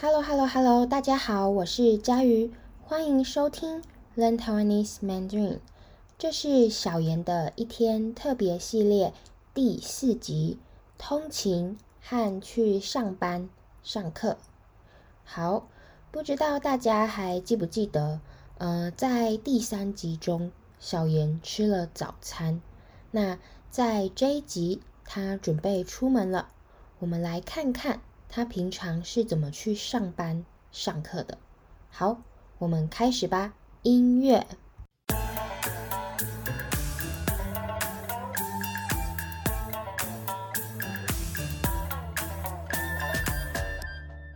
Hello, Hello, Hello！大家好，我是佳瑜，欢迎收听 Learn Taiwanese Mandarin。这是小妍的一天特别系列第四集，通勤和去上班上课。好，不知道大家还记不记得，呃，在第三集中，小妍吃了早餐。那在这一集，她准备出门了，我们来看看。他平常是怎么去上班、上课的？好，我们开始吧。音乐。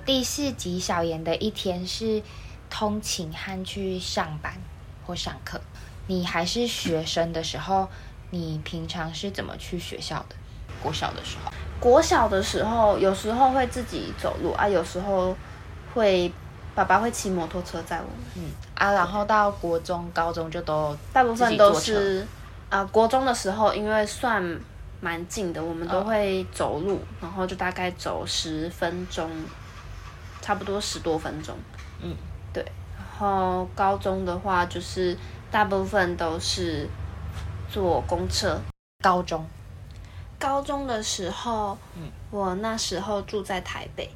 第四集小妍的一天是通勤和去上班或上课。你还是学生的时候，你平常是怎么去学校的？国小的时候。国小的时候，有时候会自己走路啊，有时候会爸爸会骑摩托车载我们。嗯啊，然后到国中、高中就都大部分都是啊。国中的时候，因为算蛮近的，我们都会走路，哦、然后就大概走十分钟，差不多十多分钟。嗯，对。然后高中的话，就是大部分都是坐公车。高中。高中的时候，嗯，我那时候住在台北，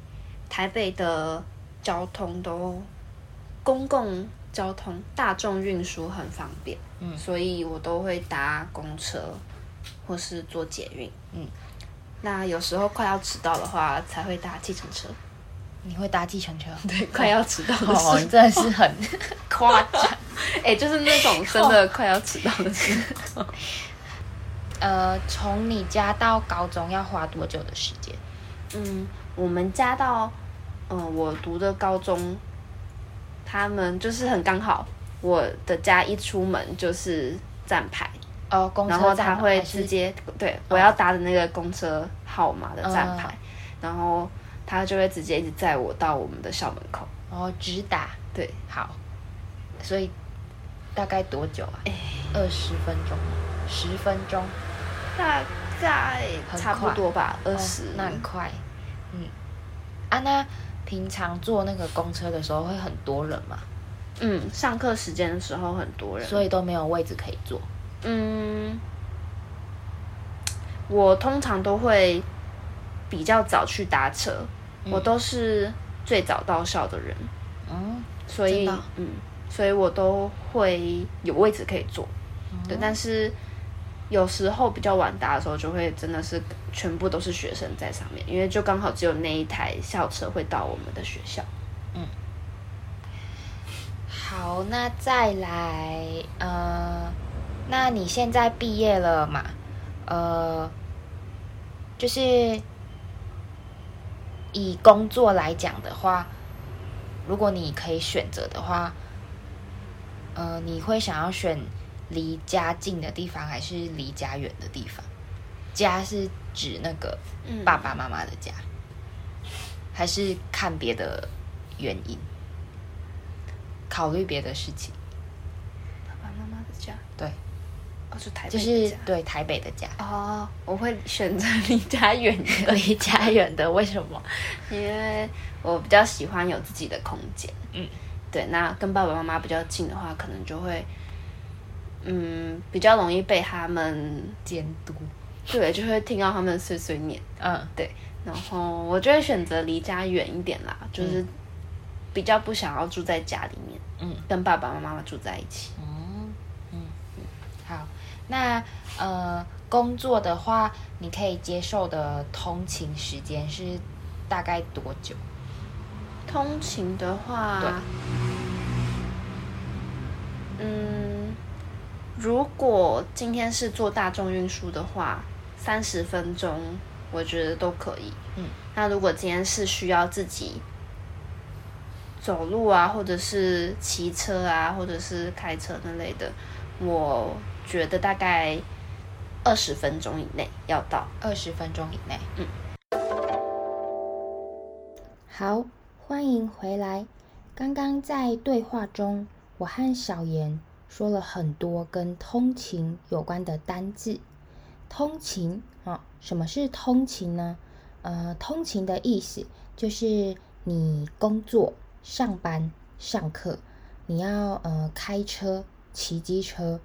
台北的交通都公共交通、大众运输很方便，嗯，所以我都会搭公车或是坐捷运，嗯，那有时候快要迟到的话，才会搭计程车。你会搭计程车？对，快要迟到的时候，哦，你真的是很 夸张，哎、欸，就是那种真的快要迟到的时候。呃，从你家到高中要花多久的时间？嗯，我们家到，嗯、呃，我读的高中，他们就是很刚好，我的家一出门就是站牌。哦，公车站，然后他会直接对、哦、我要搭的那个公车号码的站牌，嗯、然后他就会直接一直载我到我们的校门口，哦，直达，对，好，所以大概多久啊？二十分钟，十分钟。大概差不多吧，二十、哦，那很快。嗯，啊，那平常坐那个公车的时候会很多人吗？嗯，上课时间的时候很多人，所以都没有位置可以坐。嗯，我通常都会比较早去搭车，嗯、我都是最早到校的人。嗯，所以嗯，所以我都会有位置可以坐。嗯、对，但是。有时候比较晚搭的时候，就会真的是全部都是学生在上面，因为就刚好只有那一台校车会到我们的学校。嗯，好，那再来，呃，那你现在毕业了嘛？呃，就是以工作来讲的话，如果你可以选择的话，呃，你会想要选？离家近的地方还是离家远的地方？家是指那个爸爸妈妈的家，嗯、还是看别的原因？考虑别的事情？爸爸妈妈的家，对，哦，是台北，就是对台北的家。哦，我会选择离家远的，离家远的，为什么？因为我比较喜欢有自己的空间。嗯，对，那跟爸爸妈妈比较近的话，可能就会。嗯，比较容易被他们监督，对，就会听到他们碎碎念。嗯，对。然后我就会选择离家远一点啦，就是比较不想要住在家里面。嗯，跟爸爸妈妈住在一起。嗯嗯嗯。好，那呃，工作的话，你可以接受的通勤时间是大概多久？通勤的话，对，嗯。如果今天是坐大众运输的话，三十分钟我觉得都可以。嗯，那如果今天是需要自己走路啊，或者是骑车啊，或者是开车那类的，我觉得大概二十分钟以内要到。二十分钟以内，嗯。好，欢迎回来。刚刚在对话中，我和小妍。说了很多跟通勤有关的单字。通勤啊，什么是通勤呢？呃，通勤的意思就是你工作、上班、上课，你要呃开车、骑机车，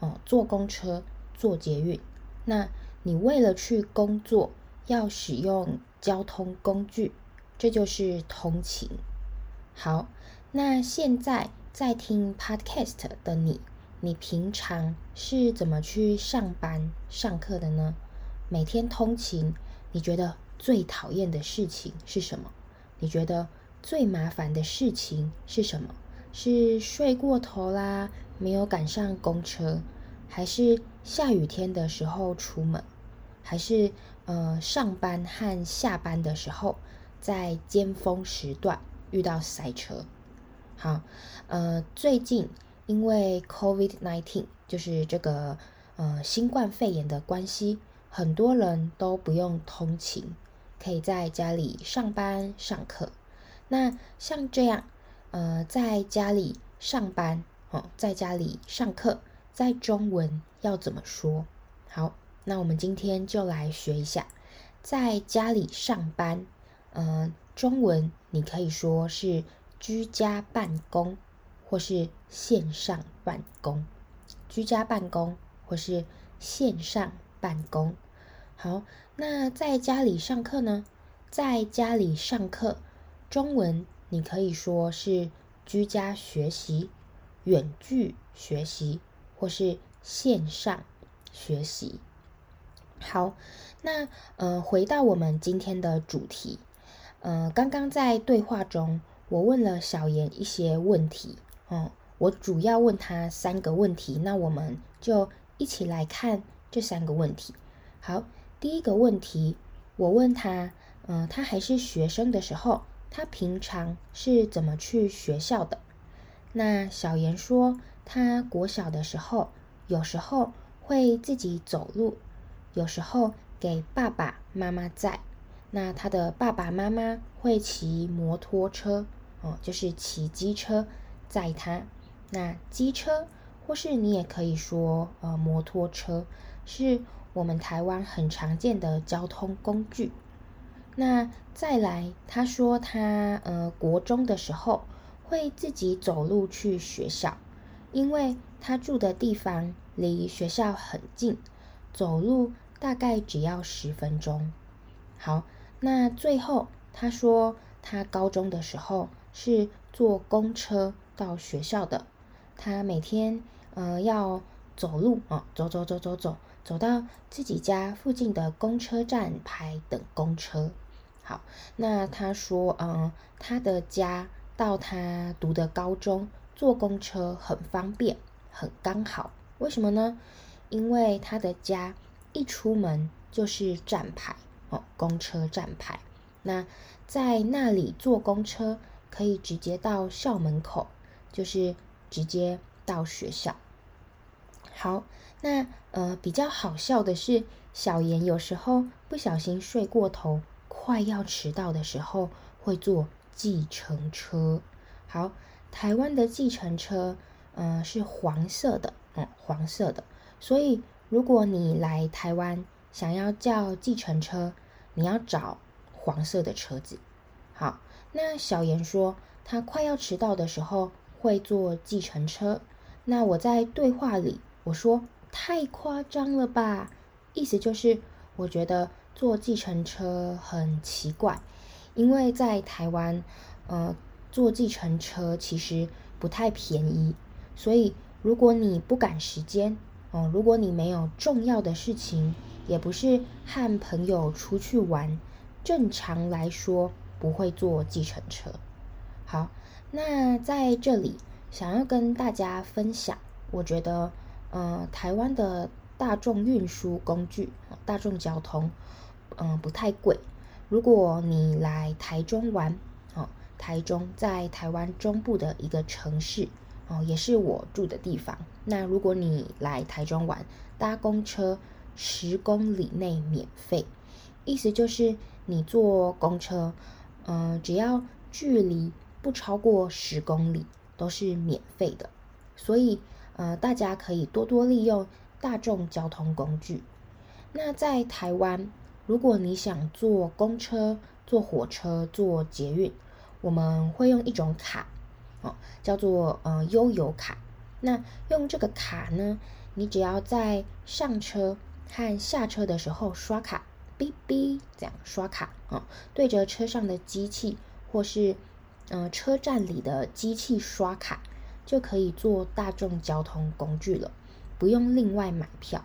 哦、呃，坐公车、坐捷运，那你为了去工作要使用交通工具，这就是通勤。好，那现在在听 Podcast 的你，你平常是怎么去上班、上课的呢？每天通勤，你觉得最讨厌的事情是什么？你觉得最麻烦的事情是什么？是睡过头啦，没有赶上公车，还是下雨天的时候出门，还是呃上班和下班的时候在尖峰时段遇到塞车？好，呃，最近因为 COVID-19，就是这个呃新冠肺炎的关系。很多人都不用通勤，可以在家里上班上课。那像这样，呃，在家里上班哦，在家里上课，在中文要怎么说？好，那我们今天就来学一下，在家里上班，嗯、呃，中文你可以说是居家办公，或是线上办公，居家办公或是线上办公。好，那在家里上课呢？在家里上课，中文你可以说是居家学习、远距学习，或是线上学习。好，那呃，回到我们今天的主题，呃，刚刚在对话中，我问了小妍一些问题，哦，我主要问他三个问题，那我们就一起来看这三个问题。好。第一个问题，我问他，嗯、呃，他还是学生的时候，他平常是怎么去学校的？那小妍说，他国小的时候，有时候会自己走路，有时候给爸爸妈妈载。那他的爸爸妈妈会骑摩托车，哦、就是骑机车载他。那机车，或是你也可以说，呃，摩托车是。我们台湾很常见的交通工具。那再来，他说他呃国中的时候会自己走路去学校，因为他住的地方离学校很近，走路大概只要十分钟。好，那最后他说他高中的时候是坐公车到学校的，他每天呃要走路啊，走走走走走。走到自己家附近的公车站牌等公车。好，那他说，嗯，他的家到他读的高中坐公车很方便，很刚好。为什么呢？因为他的家一出门就是站牌哦，公车站牌。那在那里坐公车可以直接到校门口，就是直接到学校。好。那呃，比较好笑的是，小妍有时候不小心睡过头，快要迟到的时候会坐计程车。好，台湾的计程车，嗯、是黄色的，嗯，黄色的。所以如果你来台湾想要叫计程车，你要找黄色的车子。那小妍说她快要迟到的时候会坐计程车。那我在对话里我说。太夸张了吧！意思就是，我觉得坐计程车很奇怪，因为在台湾，呃，坐计程车其实不太便宜，所以如果你不赶时间，哦、如果你没有重要的事情，也不是和朋友出去玩，正常来说不会坐计程车。好，那在这里想要跟大家分享，我觉得。呃，台湾的大众运输工具，大众交通，嗯、不太贵。如果你来台中玩，哦、台中在台湾中部的一个城市，哦、也是我住的地方。那如果你来台中玩，搭公车十公里内免费，意思就是你坐公车，呃，只要距离不超过十公里都是免费的，所以。呃，大家可以多多利用大众交通工具。那在台湾，如果你想坐公车、坐火车、坐捷运，我们会用一种卡，哦，叫做呃悠游卡。那用这个卡呢，你只要在上车和下车的时候刷卡，哔哔这样刷卡啊，对着车上的机器或是呃车站里的机器刷卡，就可以坐大众交通工具了，不用另外买票。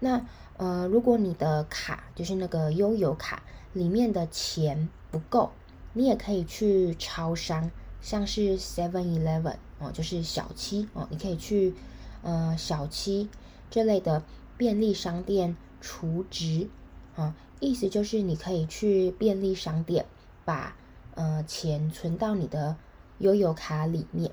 那呃，如果你的卡就是那个悠游卡里面的钱不够，你也可以去超商，像是 Seven Eleven。哦，就是小七哦，你可以去呃小七这类的便利商店储值啊，意思就是你可以去便利商店把呃钱存到你的悠游卡里面。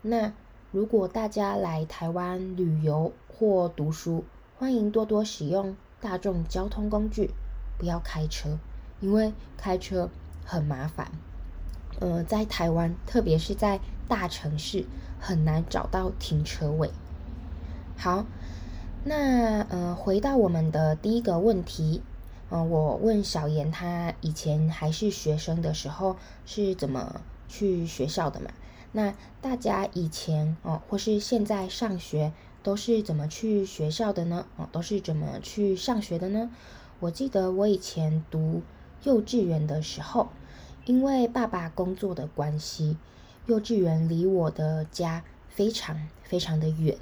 那如果大家来台湾旅游或读书，欢迎多多使用大众交通工具，不要开车，因为开车很麻烦。呃，在台湾，特别是在大城市，很难找到停车位。好，那呃，回到我们的第一个问题，呃，我问小妍，她以前还是学生的时候是怎么去学校的嘛？那大家以前哦，或是现在上学都是怎么去学校的呢？哦，都是怎么去上学的呢？我记得我以前读幼稚园的时候。因为爸爸工作的关系，幼稚园离我的家非常非常的远。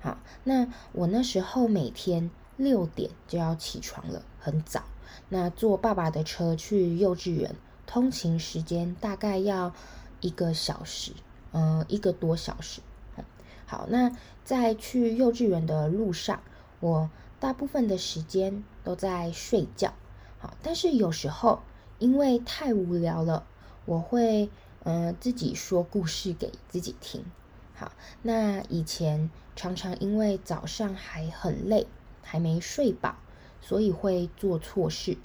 好，那我那时候每天六点就要起床了，很早。那坐爸爸的车去幼稚园，通勤时间大概要一个小时，嗯、呃，一个多小时。好，那在去幼稚园的路上，我大部分的时间都在睡觉。好，但是有时候。因为太无聊了，我会嗯、自己说故事给自己听。好，那以前常常因为早上还很累，还没睡饱，所以会做错事。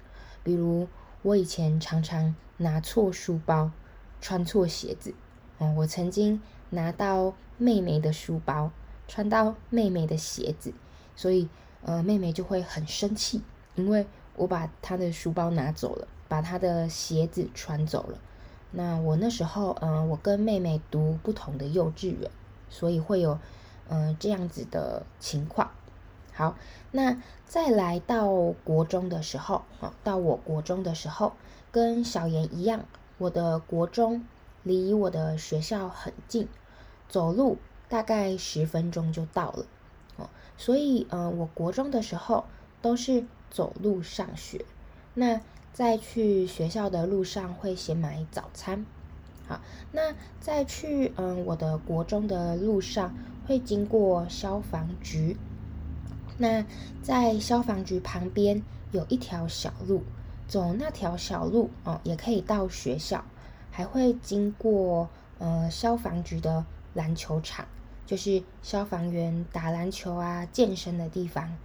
比如我以前常常拿错书包，穿错鞋子。嗯，我曾经拿到妹妹的书包，穿到妹妹的鞋子，所以呃妹妹就会很生气，因为我把她的书包拿走了。把她的鞋子穿走了。那我那时候，嗯、我跟妹妹读不同的幼稚园，所以会有，嗯、这样子的情况。好，那再来到国中的时候，啊，到我国中的时候，跟小妍一样，我的国中离我的学校很近，走路大概十分钟就到了。哦，所以，嗯、呃，我国中的时候都是走路上学。那在去学校的路上会先买早餐，好，那在去嗯我的国中的路上会经过消防局，那在消防局旁边有一条小路，走那条小路哦也可以到学校，还会经过呃消防局的篮球场，就是消防员打篮球啊健身的地方。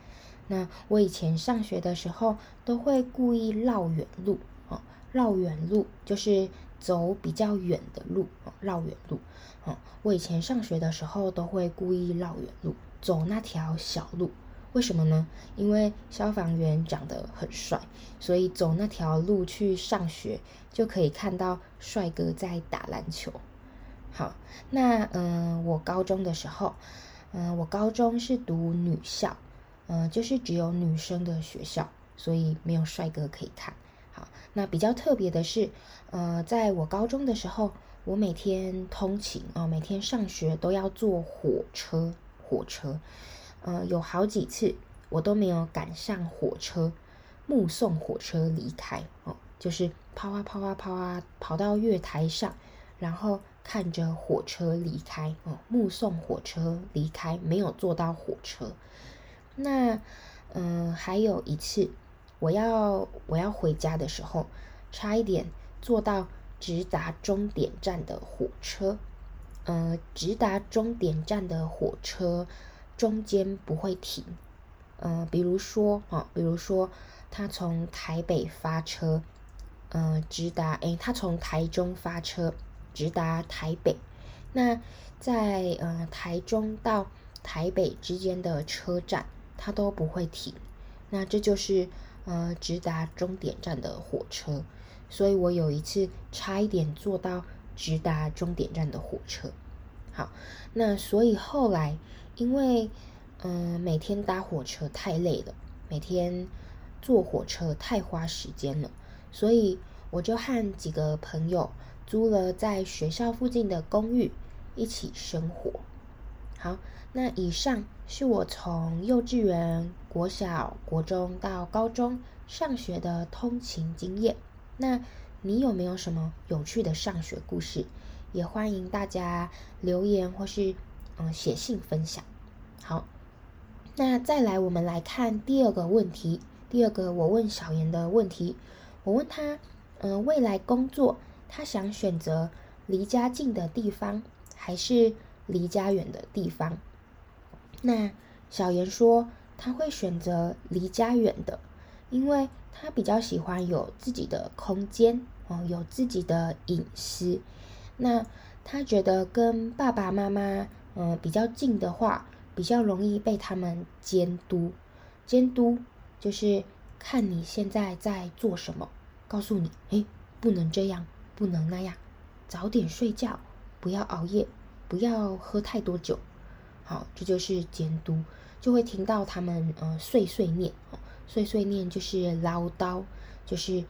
那我以前上学的时候，都会故意绕远路哦，绕远路就是走比较远的路哦，绕远路哦。我以前上学的时候都会故意绕远路，走那条小路。为什么呢？因为消防员长得很帅，所以走那条路去上学就可以看到帅哥在打篮球。好，那嗯，我高中的时候，嗯，我高中是读女校。嗯、就是只有女生的学校，所以没有帅哥可以看。好，那比较特别的是，呃，在我高中的时候，我每天通勤啊、呃，每天上学都要坐火车，火车，呃，有好几次我都没有赶上火车，目送火车离开哦、就是跑啊跑啊跑啊，跑到月台上，然后看着火车离开哦、目送火车离开，没有坐到火车。那，嗯，还有一次，我要我要回家的时候，差一点坐到直达终点站的火车。嗯，直达终点站的火车中间不会停。嗯，比如说啊，比如说他从台北发车，嗯，直达，诶，他从台中发车，直达台北。那在嗯台中到台北之间的车站。它都不会停，那这就是呃直达终点站的火车，所以我有一次差一点坐到直达终点站的火车。好，那所以后来因为嗯、每天搭火车太累了，每天坐火车太花时间了，所以我就和几个朋友租了在学校附近的公寓一起生活。好，那以上是我从幼稚园、国小、国中到高中上学的通勤经验。那你有没有什么有趣的上学故事？也欢迎大家留言或是嗯写信分享。好，那再来我们来看第二个问题。第二个我问小妍的问题，我问他，嗯，未来工作他想选择离家近的地方还是？离家远的地方，那小妍说他会选择离家远的，因为他比较喜欢有自己的空间哦，有自己的隐私。那他觉得跟爸爸妈妈、呃、比较近的话，比较容易被他们监督。监督就是看你现在在做什么，告诉你，诶，不能这样，不能那样，早点睡觉，不要熬夜。不要喝太多酒，好，这就是监督，就会听到他们呃碎碎念，碎碎念就是唠叨，就是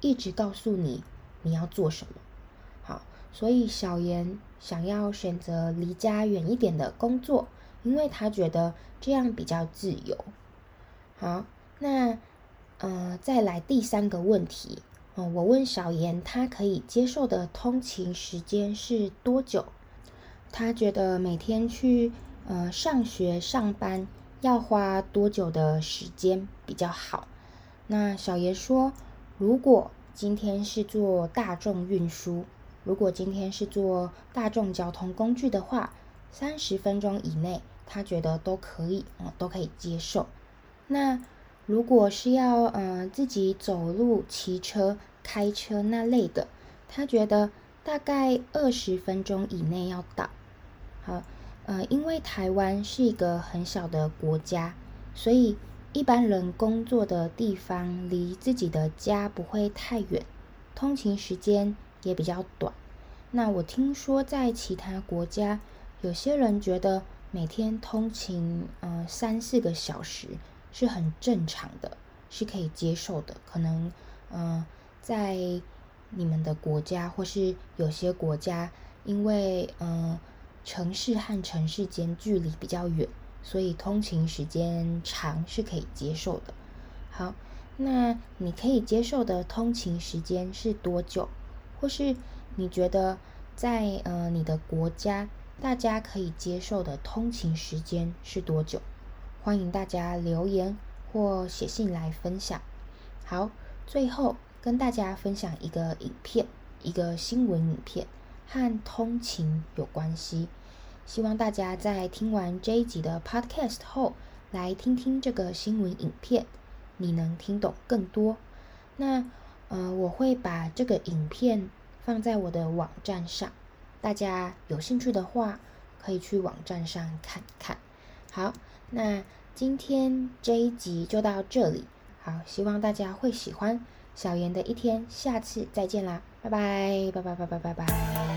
一直告诉你你要做什么，好，所以小妍想要选择离家远一点的工作，因为他觉得这样比较自由。好，那呃再来第三个问题，哦，我问小妍，他可以接受的通勤时间是多久？他觉得每天去呃上学上班要花多久的时间比较好？那小妍说，如果今天是坐大众运输，如果今天是坐大众交通工具的话，三十分钟以内，他觉得都可以，嗯，都可以接受。那如果是要呃自己走路、骑车、开车那类的，他觉得大概二十分钟以内要到。好，呃，因为台湾是一个很小的国家，所以一般人工作的地方离自己的家不会太远，通勤时间也比较短。那我听说在其他国家，有些人觉得每天通勤呃三四个小时是很正常的，是可以接受的。可能呃在你们的国家或是有些国家，因为呃。城市和城市间距离比较远，所以通勤时间长是可以接受的。好，那你可以接受的通勤时间是多久？或是你觉得在呃你的国家，大家可以接受的通勤时间是多久？欢迎大家留言或写信来分享。好，最后跟大家分享一个影片，一个新闻影片。和通勤有关系，希望大家在听完这一集的 Podcast 后，来听听这个新闻影片，你能听懂更多。那呃，我会把这个影片放在我的网站上，大家有兴趣的话，可以去网站上看看。好，那今天这一集就到这里，好，希望大家会喜欢小妍的一天，下次再见啦，拜拜，拜拜，拜拜，拜拜。